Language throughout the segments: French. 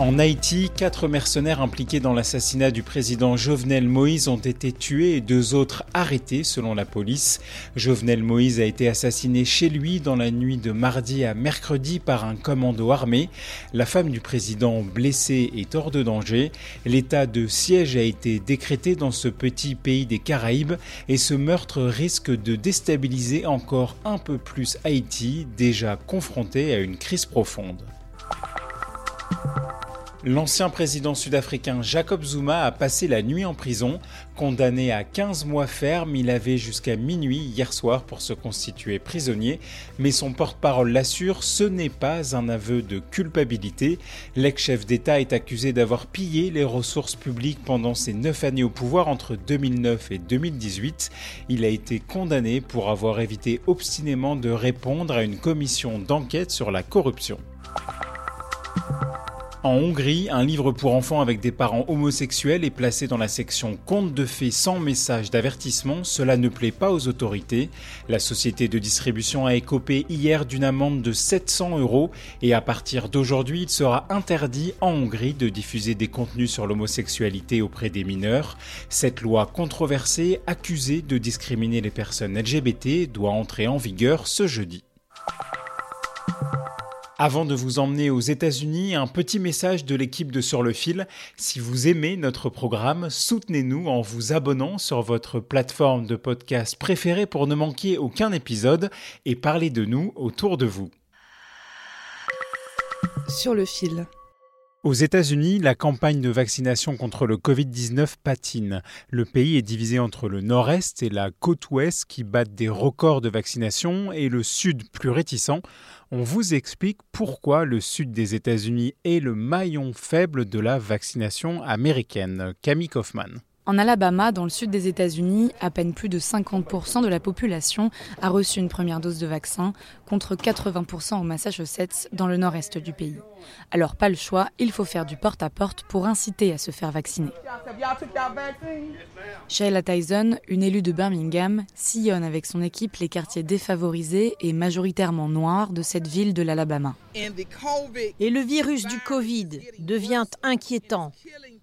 En Haïti, quatre mercenaires impliqués dans l'assassinat du président Jovenel Moïse ont été tués et deux autres arrêtés selon la police. Jovenel Moïse a été assassiné chez lui dans la nuit de mardi à mercredi par un commando armé. La femme du président blessée est hors de danger. L'état de siège a été décrété dans ce petit pays des Caraïbes et ce meurtre risque de déstabiliser encore un peu plus Haïti, déjà confronté à une crise profonde. L'ancien président sud-africain Jacob Zuma a passé la nuit en prison. Condamné à 15 mois ferme, il avait jusqu'à minuit hier soir pour se constituer prisonnier. Mais son porte-parole l'assure, ce n'est pas un aveu de culpabilité. L'ex-chef d'État est accusé d'avoir pillé les ressources publiques pendant ses neuf années au pouvoir entre 2009 et 2018. Il a été condamné pour avoir évité obstinément de répondre à une commission d'enquête sur la corruption. En Hongrie, un livre pour enfants avec des parents homosexuels est placé dans la section Contes de fées sans message d'avertissement. Cela ne plaît pas aux autorités. La société de distribution a écopé hier d'une amende de 700 euros et à partir d'aujourd'hui, il sera interdit en Hongrie de diffuser des contenus sur l'homosexualité auprès des mineurs. Cette loi controversée, accusée de discriminer les personnes LGBT, doit entrer en vigueur ce jeudi. Avant de vous emmener aux États-Unis, un petit message de l'équipe de Sur le fil. Si vous aimez notre programme, soutenez-nous en vous abonnant sur votre plateforme de podcast préférée pour ne manquer aucun épisode et parler de nous autour de vous. Sur le fil. Aux États-Unis, la campagne de vaccination contre le Covid-19 patine. Le pays est divisé entre le nord-est et la côte ouest qui battent des records de vaccination et le sud plus réticent. On vous explique pourquoi le sud des États-Unis est le maillon faible de la vaccination américaine. Camille Kaufman. En Alabama, dans le sud des États-Unis, à peine plus de 50% de la population a reçu une première dose de vaccin, contre 80% au Massachusetts, dans le nord-est du pays. Alors pas le choix, il faut faire du porte-à-porte pour inciter à se faire vacciner. Shayla Tyson, une élue de Birmingham, sillonne avec son équipe les quartiers défavorisés et majoritairement noirs de cette ville de l'Alabama. Et le virus du Covid devient inquiétant.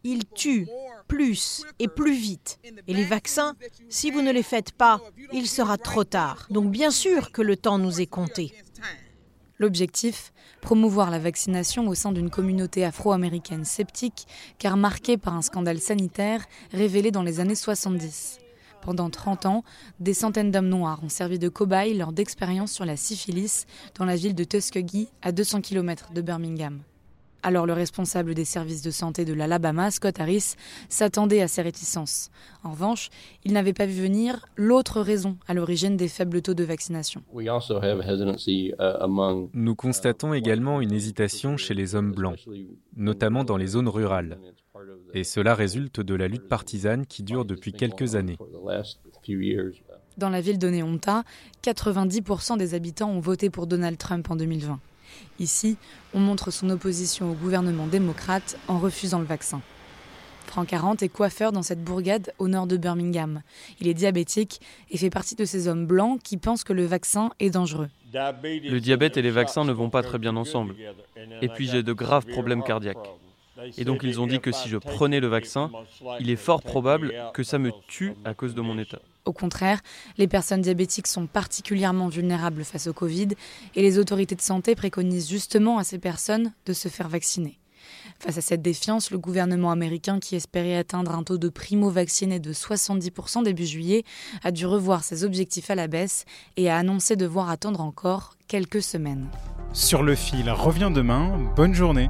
Il tue plus et plus vite. Et les vaccins, si vous ne les faites pas, il sera trop tard. Donc bien sûr que le temps nous est compté. L'objectif Promouvoir la vaccination au sein d'une communauté afro-américaine sceptique, car marquée par un scandale sanitaire révélé dans les années 70. Pendant 30 ans, des centaines d'hommes noirs ont servi de cobayes lors d'expériences sur la syphilis dans la ville de Tuskegee, à 200 km de Birmingham. Alors le responsable des services de santé de l'Alabama, Scott Harris, s'attendait à ces réticences. En revanche, il n'avait pas vu venir l'autre raison à l'origine des faibles taux de vaccination. Nous constatons également une hésitation chez les hommes blancs, notamment dans les zones rurales. Et cela résulte de la lutte partisane qui dure depuis quelques années. Dans la ville de Neonta, 90% des habitants ont voté pour Donald Trump en 2020. Ici, on montre son opposition au gouvernement démocrate en refusant le vaccin. Franck Arendt est coiffeur dans cette bourgade au nord de Birmingham. Il est diabétique et fait partie de ces hommes blancs qui pensent que le vaccin est dangereux. Le diabète et les vaccins ne vont pas très bien ensemble. Et puis j'ai de graves problèmes cardiaques. Et donc ils ont dit que si je prenais le vaccin, il est fort probable que ça me tue à cause de mon état. Au contraire, les personnes diabétiques sont particulièrement vulnérables face au Covid et les autorités de santé préconisent justement à ces personnes de se faire vacciner. Face à cette défiance, le gouvernement américain, qui espérait atteindre un taux de primo-vaccinés de 70% début juillet, a dû revoir ses objectifs à la baisse et a annoncé devoir attendre encore quelques semaines. Sur le fil revient demain. Bonne journée.